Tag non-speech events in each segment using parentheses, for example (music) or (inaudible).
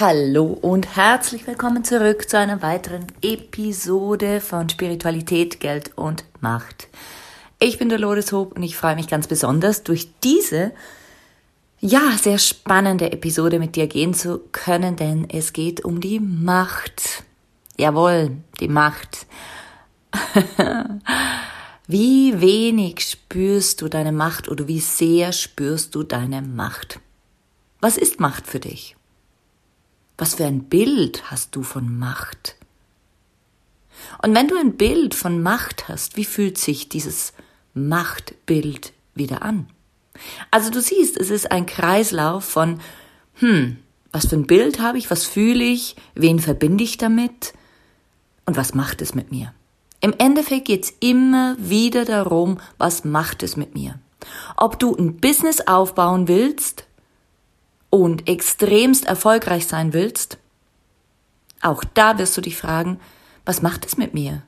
Hallo und herzlich willkommen zurück zu einer weiteren Episode von Spiritualität, Geld und Macht. Ich bin Dolores Hope und ich freue mich ganz besonders, durch diese, ja, sehr spannende Episode mit dir gehen zu können, denn es geht um die Macht. Jawohl, die Macht. (laughs) wie wenig spürst du deine Macht oder wie sehr spürst du deine Macht? Was ist Macht für dich? Was für ein Bild hast du von Macht? Und wenn du ein Bild von Macht hast, wie fühlt sich dieses Machtbild wieder an? Also du siehst, es ist ein Kreislauf von, hm, was für ein Bild habe ich, was fühle ich, wen verbinde ich damit und was macht es mit mir? Im Endeffekt geht es immer wieder darum, was macht es mit mir? Ob du ein Business aufbauen willst, und extremst erfolgreich sein willst, auch da wirst du dich fragen, was macht es mit mir?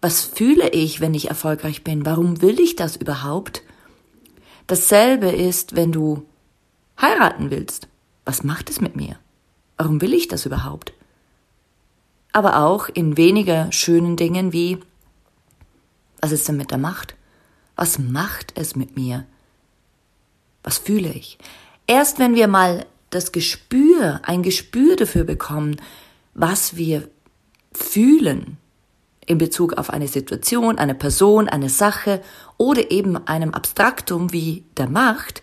Was fühle ich, wenn ich erfolgreich bin? Warum will ich das überhaupt? Dasselbe ist, wenn du heiraten willst. Was macht es mit mir? Warum will ich das überhaupt? Aber auch in weniger schönen Dingen wie, was ist denn mit der Macht? Was macht es mit mir? Was fühle ich? Erst wenn wir mal das Gespür, ein Gespür dafür bekommen, was wir fühlen in Bezug auf eine Situation, eine Person, eine Sache oder eben einem Abstraktum wie der Macht,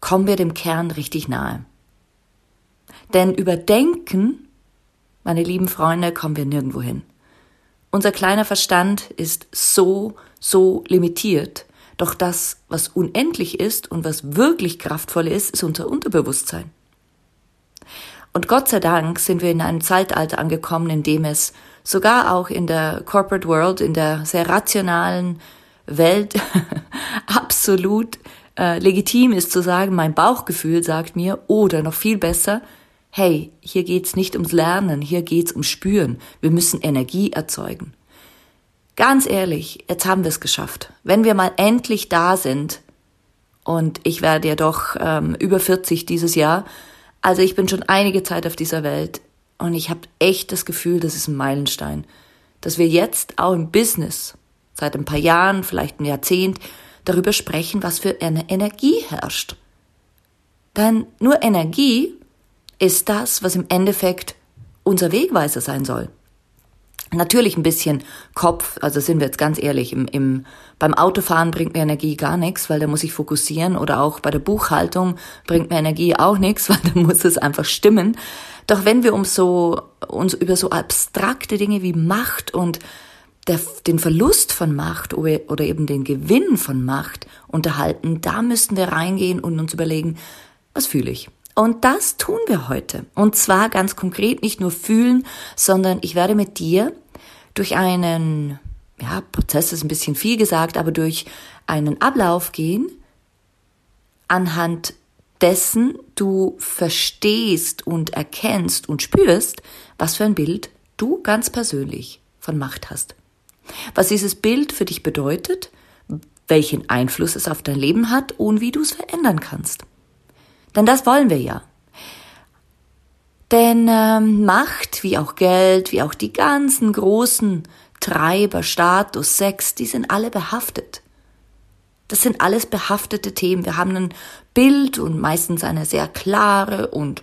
kommen wir dem Kern richtig nahe. Denn über Denken, meine lieben Freunde, kommen wir nirgendwo hin. Unser kleiner Verstand ist so, so limitiert, doch das, was unendlich ist und was wirklich kraftvoll ist, ist unser Unterbewusstsein. Und Gott sei Dank sind wir in einem Zeitalter angekommen, in dem es sogar auch in der Corporate World, in der sehr rationalen Welt (laughs) absolut äh, legitim ist zu sagen, mein Bauchgefühl sagt mir, oder noch viel besser, hey, hier geht's nicht ums Lernen, hier geht's ums Spüren. Wir müssen Energie erzeugen. Ganz ehrlich, jetzt haben wir es geschafft. Wenn wir mal endlich da sind, und ich werde ja doch ähm, über 40 dieses Jahr, also ich bin schon einige Zeit auf dieser Welt und ich habe echt das Gefühl, das ist ein Meilenstein, dass wir jetzt auch im Business seit ein paar Jahren, vielleicht ein Jahrzehnt, darüber sprechen, was für eine Energie herrscht. Denn nur Energie ist das, was im Endeffekt unser Wegweiser sein soll. Natürlich ein bisschen Kopf, also sind wir jetzt ganz ehrlich, im, im, beim Autofahren bringt mir Energie gar nichts, weil da muss ich fokussieren oder auch bei der Buchhaltung bringt mir Energie auch nichts, (laughs) weil da muss es einfach stimmen. Doch wenn wir um so, uns über so abstrakte Dinge wie Macht und der, den Verlust von Macht oder eben den Gewinn von Macht unterhalten, da müssten wir reingehen und uns überlegen, was fühle ich? Und das tun wir heute. Und zwar ganz konkret nicht nur fühlen, sondern ich werde mit dir durch einen, ja, Prozess ist ein bisschen viel gesagt, aber durch einen Ablauf gehen, anhand dessen du verstehst und erkennst und spürst, was für ein Bild du ganz persönlich von Macht hast. Was dieses Bild für dich bedeutet, welchen Einfluss es auf dein Leben hat und wie du es verändern kannst. Denn das wollen wir ja. Denn ähm, Macht, wie auch Geld, wie auch die ganzen großen Treiber, Status, Sex, die sind alle behaftet. Das sind alles behaftete Themen. Wir haben ein Bild und meistens eine sehr klare und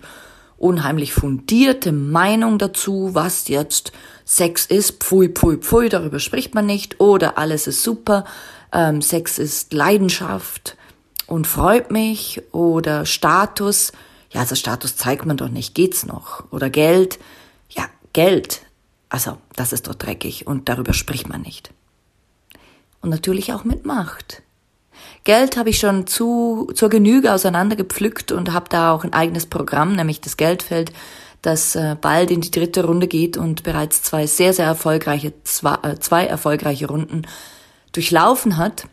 unheimlich fundierte Meinung dazu, was jetzt Sex ist. Pfui, pfui, pfui, darüber spricht man nicht. Oder alles ist super, ähm, Sex ist Leidenschaft und freut mich. Oder Status, ja, also Status zeigt man doch nicht, geht's noch. Oder Geld, ja, Geld, also das ist doch dreckig und darüber spricht man nicht. Und natürlich auch mit Macht. Geld habe ich schon zu, zur Genüge auseinandergepflückt und habe da auch ein eigenes Programm, nämlich das Geldfeld, das äh, bald in die dritte Runde geht und bereits zwei sehr, sehr erfolgreiche, zwei, äh, zwei erfolgreiche Runden durchlaufen hat.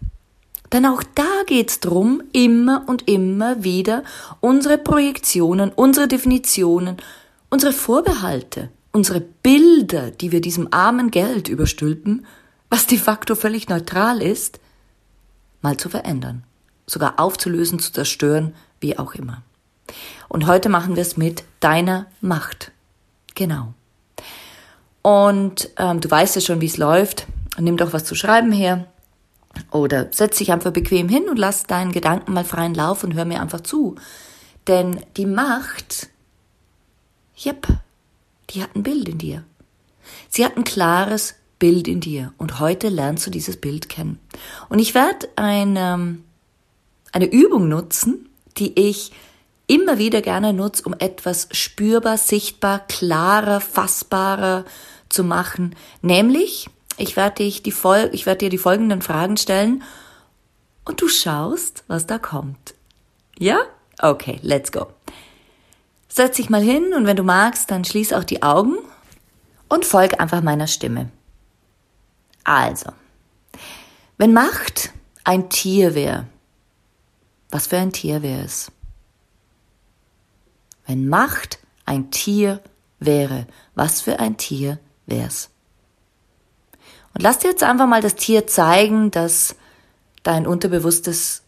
Denn auch da geht's drum, immer und immer wieder unsere Projektionen, unsere Definitionen, unsere Vorbehalte, unsere Bilder, die wir diesem armen Geld überstülpen, was de facto völlig neutral ist, mal zu verändern, sogar aufzulösen, zu zerstören, wie auch immer. Und heute machen wir es mit deiner Macht. Genau. Und ähm, du weißt ja schon, wie es läuft. Nimm doch was zu schreiben her. Oder setz dich einfach bequem hin und lass deinen Gedanken mal freien Lauf und hör mir einfach zu. Denn die Macht, yep, die hat ein Bild in dir. Sie hat ein klares Bild in dir und heute lernst du dieses Bild kennen. Und ich werde eine, eine Übung nutzen, die ich immer wieder gerne nutze, um etwas spürbar, sichtbar, klarer, fassbarer zu machen. Nämlich, ich werde, dich die Fol ich werde dir die folgenden Fragen stellen und du schaust, was da kommt. Ja? Okay, let's go. Setz dich mal hin und wenn du magst, dann schließ auch die Augen und folg einfach meiner Stimme. Also, wenn Macht ein Tier wäre, was für ein Tier wäre es? Wenn Macht ein Tier wäre, was für ein Tier wäre es? Und lass dir jetzt einfach mal das Tier zeigen, das dein Unterbewusstes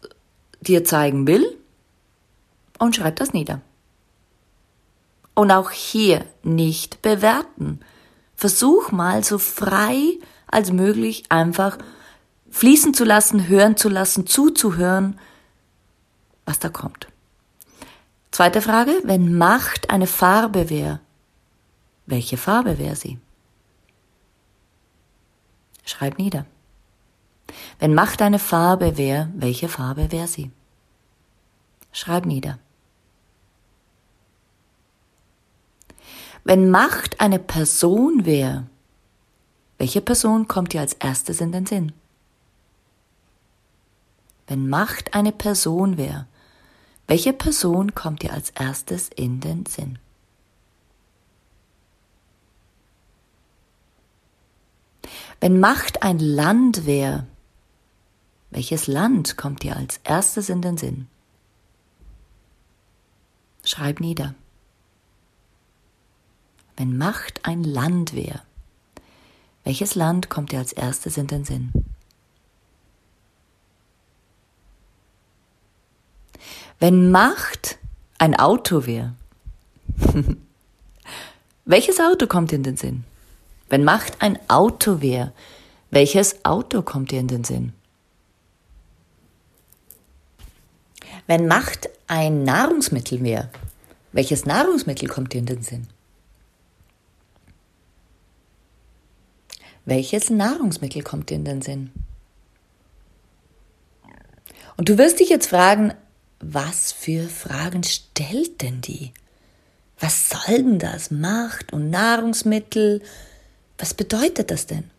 dir zeigen will und schreib das nieder. Und auch hier nicht bewerten. Versuch mal so frei als möglich einfach fließen zu lassen, hören zu lassen, zuzuhören, was da kommt. Zweite Frage, wenn Macht eine Farbe wäre, welche Farbe wäre sie? Schreib nieder. Wenn Macht eine Farbe wäre, welche Farbe wäre sie? Schreib nieder. Wenn Macht eine Person wäre, welche Person kommt dir als erstes in den Sinn? Wenn Macht eine Person wäre, welche Person kommt dir als erstes in den Sinn? Wenn Macht ein Land wäre, welches Land kommt dir als erstes in den Sinn? Schreib nieder. Wenn Macht ein Land wäre, welches Land kommt dir als erstes in den Sinn? Wenn Macht ein Auto wäre, (laughs) welches Auto kommt in den Sinn? Wenn Macht ein Auto wäre, welches Auto kommt dir in den Sinn? Wenn Macht ein Nahrungsmittel wäre, welches Nahrungsmittel kommt dir in den Sinn? Welches Nahrungsmittel kommt dir in den Sinn? Und du wirst dich jetzt fragen, was für Fragen stellt denn die? Was soll denn das? Macht und Nahrungsmittel? Was bedeutet das denn?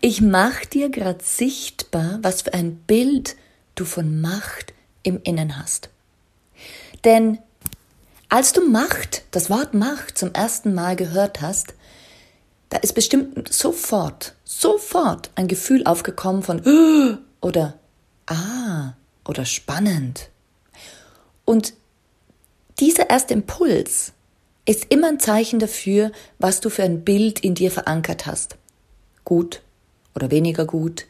Ich mach dir gerade sichtbar, was für ein Bild du von Macht im Innen hast. Denn als du Macht, das Wort Macht zum ersten Mal gehört hast, da ist bestimmt sofort, sofort ein Gefühl aufgekommen von (gasps) oder ah oder spannend. Und dieser erste Impuls ist immer ein Zeichen dafür, was du für ein Bild in dir verankert hast. Gut oder weniger gut,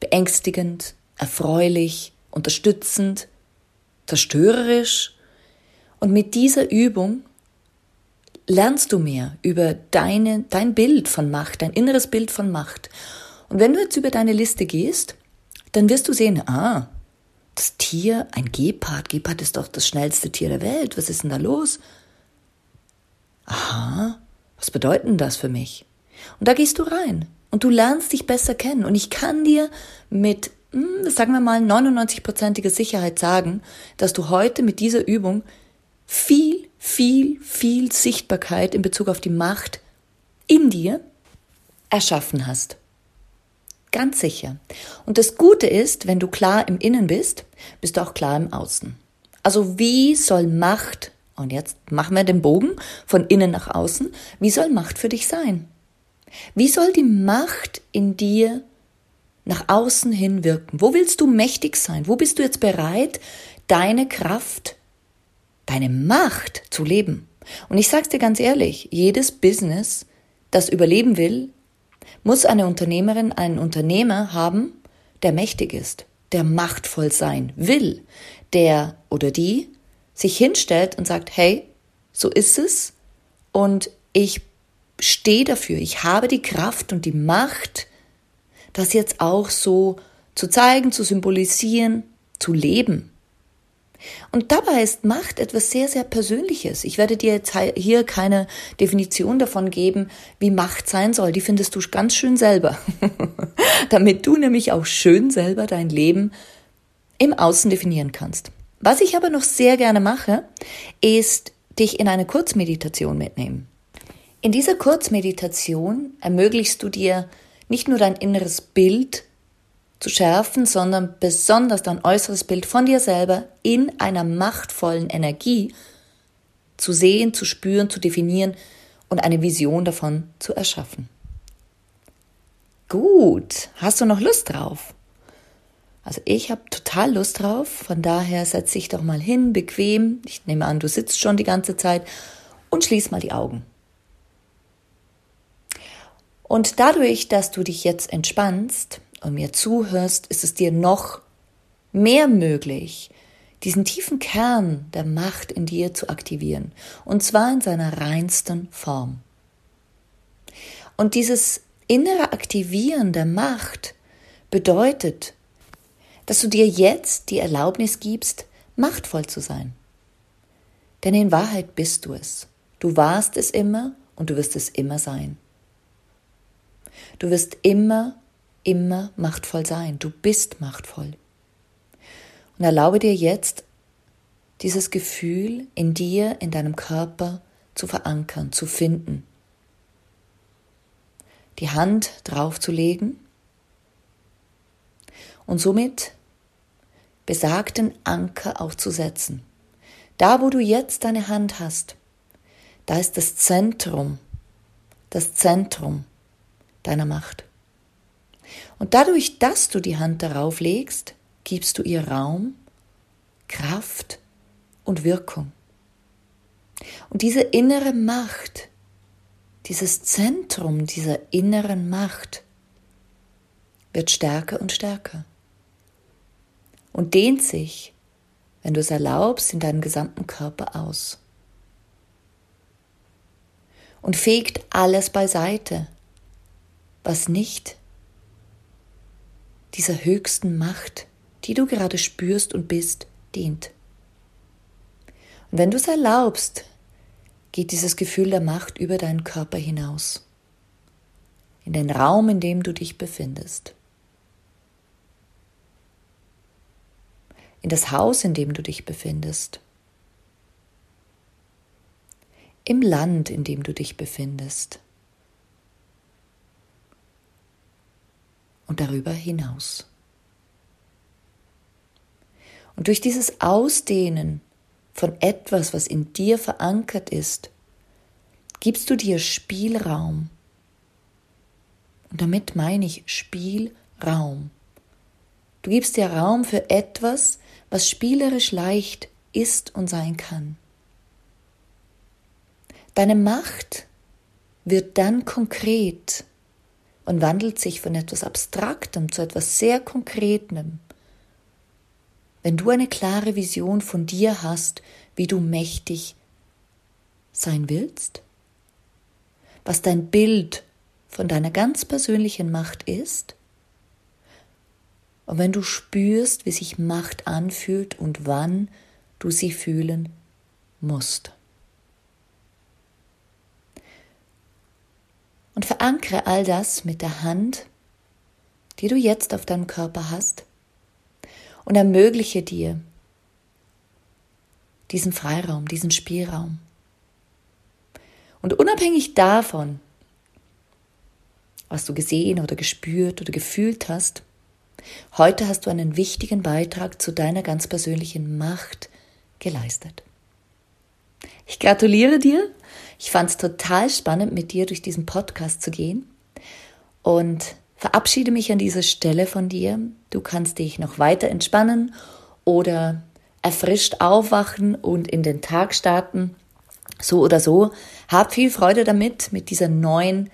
beängstigend, erfreulich, unterstützend, zerstörerisch. Und mit dieser Übung lernst du mehr über deine, dein Bild von Macht, dein inneres Bild von Macht. Und wenn du jetzt über deine Liste gehst, dann wirst du sehen, ah, Das Tier, ein Gepard. Gepard ist doch das schnellste Tier der Welt. Was ist denn da los? Aha, was bedeutet denn das für mich? Und da gehst du rein und du lernst dich besser kennen. Und ich kann dir mit, hm, sagen wir mal, 99-prozentiger Sicherheit sagen, dass du heute mit dieser Übung viel, viel, viel Sichtbarkeit in Bezug auf die Macht in dir erschaffen hast. Ganz sicher. Und das Gute ist, wenn du klar im Innen bist, bist du auch klar im Außen. Also wie soll Macht, und jetzt machen wir den Bogen von innen nach außen, wie soll Macht für dich sein? Wie soll die Macht in dir nach außen hin wirken? Wo willst du mächtig sein? Wo bist du jetzt bereit, deine Kraft, deine Macht zu leben? Und ich sag's dir ganz ehrlich, jedes Business, das überleben will, muss eine Unternehmerin, einen Unternehmer haben, der mächtig ist, der machtvoll sein will, der oder die sich hinstellt und sagt, hey, so ist es und ich stehe dafür, ich habe die Kraft und die Macht, das jetzt auch so zu zeigen, zu symbolisieren, zu leben. Und dabei ist Macht etwas sehr, sehr Persönliches. Ich werde dir jetzt hier keine Definition davon geben, wie Macht sein soll. Die findest du ganz schön selber. (laughs) Damit du nämlich auch schön selber dein Leben im Außen definieren kannst. Was ich aber noch sehr gerne mache, ist dich in eine Kurzmeditation mitnehmen. In dieser Kurzmeditation ermöglichst du dir nicht nur dein inneres Bild zu schärfen, sondern besonders dein äußeres Bild von dir selber in einer machtvollen Energie zu sehen, zu spüren, zu definieren und eine Vision davon zu erschaffen. Gut, hast du noch Lust drauf? Also ich habe total Lust drauf, von daher setz dich doch mal hin, bequem. Ich nehme an, du sitzt schon die ganze Zeit und schließ mal die Augen. Und dadurch, dass du dich jetzt entspannst, und mir zuhörst, ist es dir noch mehr möglich, diesen tiefen Kern der Macht in dir zu aktivieren. Und zwar in seiner reinsten Form. Und dieses innere Aktivieren der Macht bedeutet, dass du dir jetzt die Erlaubnis gibst, machtvoll zu sein. Denn in Wahrheit bist du es. Du warst es immer und du wirst es immer sein. Du wirst immer immer machtvoll sein. Du bist machtvoll. Und erlaube dir jetzt, dieses Gefühl in dir, in deinem Körper zu verankern, zu finden. Die Hand draufzulegen und somit besagten Anker auch zu setzen. Da, wo du jetzt deine Hand hast, da ist das Zentrum, das Zentrum deiner Macht. Und dadurch, dass du die Hand darauf legst, gibst du ihr Raum, Kraft und Wirkung. Und diese innere Macht, dieses Zentrum dieser inneren Macht wird stärker und stärker und dehnt sich, wenn du es erlaubst, in deinem gesamten Körper aus und fegt alles beiseite, was nicht dieser höchsten Macht, die du gerade spürst und bist, dient. Und wenn du es erlaubst, geht dieses Gefühl der Macht über deinen Körper hinaus, in den Raum, in dem du dich befindest, in das Haus, in dem du dich befindest, im Land, in dem du dich befindest. und darüber hinaus. Und durch dieses Ausdehnen von etwas, was in dir verankert ist, gibst du dir Spielraum. Und damit meine ich Spielraum. Du gibst dir Raum für etwas, was spielerisch leicht ist und sein kann. Deine Macht wird dann konkret, und wandelt sich von etwas Abstraktem zu etwas sehr Konkretem. Wenn du eine klare Vision von dir hast, wie du mächtig sein willst, was dein Bild von deiner ganz persönlichen Macht ist, Und wenn du spürst, wie sich Macht anfühlt und wann du sie fühlen musst. Und verankere all das mit der Hand, die du jetzt auf deinem Körper hast, und ermögliche dir diesen Freiraum, diesen Spielraum. Und unabhängig davon, was du gesehen oder gespürt oder gefühlt hast, heute hast du einen wichtigen Beitrag zu deiner ganz persönlichen Macht geleistet. Ich gratuliere dir. Ich fand es total spannend, mit dir durch diesen Podcast zu gehen und verabschiede mich an dieser Stelle von dir. Du kannst dich noch weiter entspannen oder erfrischt aufwachen und in den Tag starten. So oder so. Hab viel Freude damit, mit dieser neuen,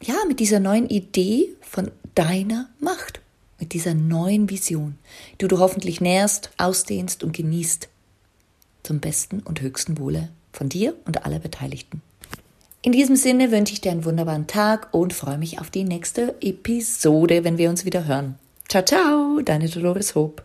ja, mit dieser neuen Idee von deiner Macht, mit dieser neuen Vision, die du hoffentlich nährst, ausdehnst und genießt. Zum besten und höchsten Wohle von dir und aller Beteiligten. In diesem Sinne wünsche ich dir einen wunderbaren Tag und freue mich auf die nächste Episode, wenn wir uns wieder hören. Ciao, ciao, deine Dolores Hope.